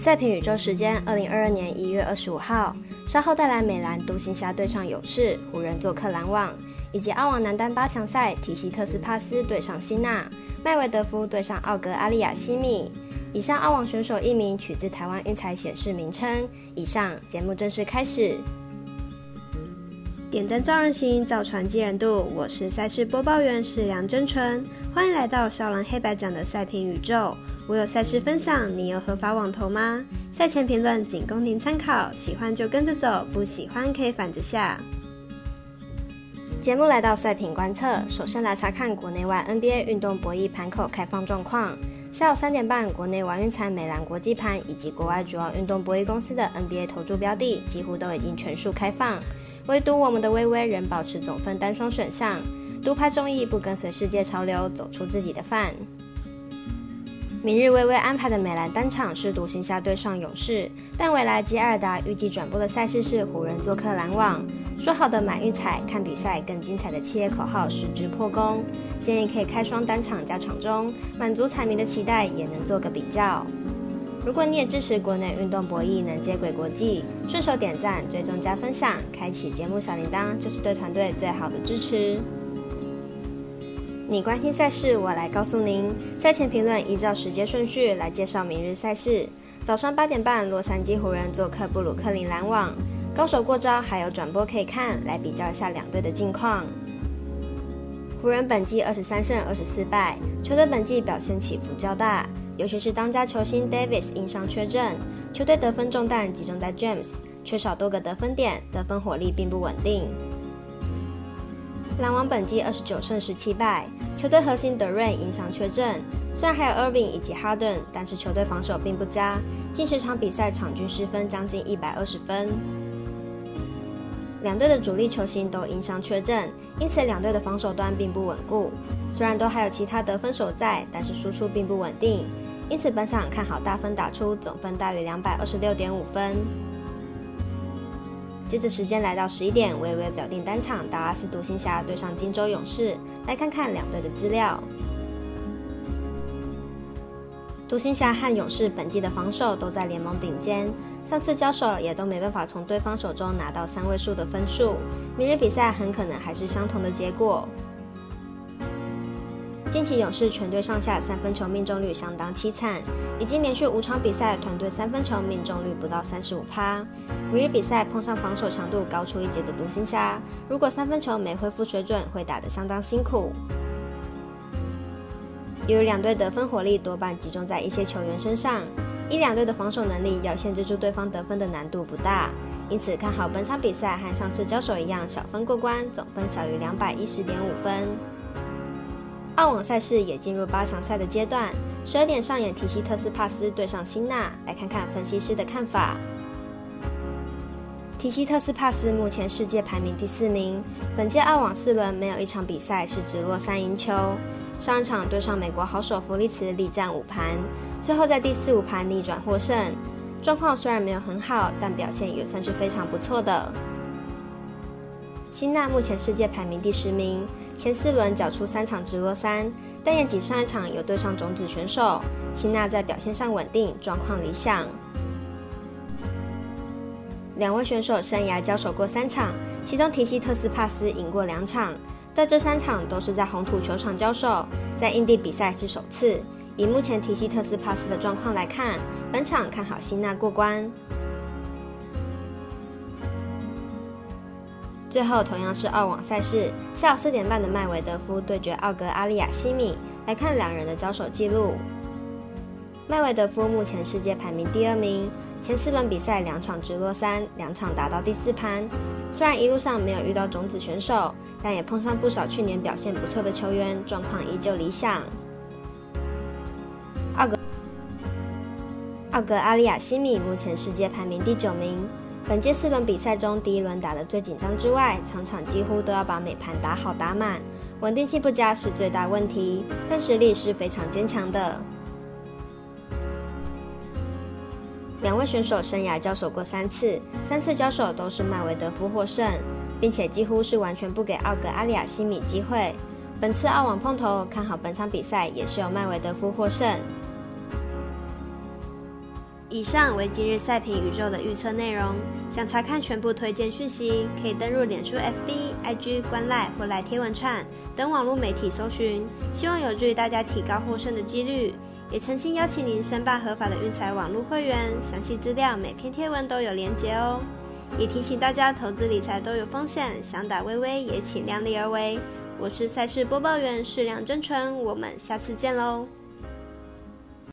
赛评宇宙时间，二零二二年一月二十五号，稍后带来美兰独行侠对上勇士，湖人做客篮网，以及澳网男单八强赛，提西特斯帕斯对上辛纳，麦维德夫对上奥格阿利亚西米。以上澳网选手一名取自台湾运彩显示名称。以上节目正式开始。点灯照人行，造船济人度。我是赛事播报员是梁真纯，欢迎来到少狼黑白奖的赛评宇宙。我有赛事分享，你有合法网投吗？赛前评论仅供您参考，喜欢就跟着走，不喜欢可以反着下。节目来到赛品观测，首先来查看国内外 NBA 运动博弈盘口开放状况。下午三点半，国内玩运彩、美兰国际盘以及国外主要运动博弈公司的 NBA 投注标的，几乎都已经全数开放。唯独我们的微微仍保持总分单双选项，独派众议不跟随世界潮流，走出自己的范。明日微微安排的美兰单场是独行侠对上勇士，但未来吉尔达预计转播的赛事是湖人做客篮网。说好的买运彩看比赛更精彩的企业口号实质破功，建议可以开双单场加场中，满足彩迷的期待，也能做个比较。如果你也支持国内运动博弈能接轨国际，顺手点赞、追踪加分享，开启节目小铃铛，就是对团队最好的支持。你关心赛事，我来告诉您。赛前评论依照时间顺序来介绍明日赛事。早上八点半，洛杉矶湖人做客布鲁克林篮网，高手过招，还有转播可以看，来比较一下两队的近况。湖人本季二十三胜二十四败，球队本季表现起伏较大。尤其是当家球星 Davis 因伤缺阵，球队得分重担集中在 James，缺少多个得分点，得分火力并不稳定。篮网本季二十九胜十七败，球队核心德瑞因伤缺阵，虽然还有 Irving 以及 Harden，但是球队防守并不佳，近十场比赛场均失分将近一百二十分。两队的主力球星都因伤缺阵，因此两队的防守端并不稳固。虽然都还有其他得分手在，但是输出并不稳定。因此，本场看好大分打出，总分大于两百二十六点五分。接着时间来到十一点，微微表定单场达拉斯独行侠对上金州勇士，来看看两队的资料。独行侠和勇士本季的防守都在联盟顶尖，上次交手也都没办法从对方手中拿到三位数的分数，明日比赛很可能还是相同的结果。近期勇士全队上下三分球命中率相当凄惨，已经连续五场比赛团队三分球命中率不到三十五趴。明日比赛碰上防守强度高出一截的独行侠，如果三分球没恢复水准，会打得相当辛苦。由于两队得分火力多半集中在一些球员身上，一两队的防守能力要限制住对方得分的难度不大，因此看好本场比赛和上次交手一样小分过关，总分小于两百一十点五分。澳网赛事也进入八强赛的阶段，十二点上演提西特斯帕斯对上辛纳，来看看分析师的看法。提西特斯帕斯目前世界排名第四名，本届澳网四轮没有一场比赛是直落三赢球。上一场对上美国好手弗利茨力战五盘，最后在第四五盘逆转获胜。状况虽然没有很好，但表现也算是非常不错的。辛纳目前世界排名第十名。前四轮缴出三场直落三，但也仅上一场有对上种子选手。辛纳在表现上稳定，状况理想。两位选手生涯交手过三场，其中提西特斯帕斯赢过两场，但这三场都是在红土球场交手，在印地比赛是首次。以目前提西特斯帕斯的状况来看，本场看好辛纳过关。最后，同样是澳网赛事，下午四点半的麦维德夫对决奥格阿利亚西米，来看两人的交手记录。麦维德夫目前世界排名第二名，前四轮比赛两场直落三，两场打到第四盘。虽然一路上没有遇到种子选手，但也碰上不少去年表现不错的球员，状况依旧理想。奥格奥格阿利亚西米目前世界排名第九名。本届四轮比赛中，第一轮打得最紧张之外，场场几乎都要把每盘打好打满，稳定性不佳是最大问题，但实力是非常坚强的。两位选手生涯交手过三次，三次交手都是麦维德夫获胜，并且几乎是完全不给奥格阿利亚西米机会。本次澳网碰头，看好本场比赛也是由麦维德夫获胜。以上为今日赛评宇宙的预测内容。想查看全部推荐讯息，可以登入脸书、FB、IG、观赖或来贴文串等网络媒体搜寻。希望有助于大家提高获胜的几率。也诚心邀请您申办合法的运彩网络会员，详细资料每篇贴文都有连结哦。也提醒大家，投资理财都有风险，想打微微也请量力而为。我是赛事播报员，适量真纯，我们下次见喽。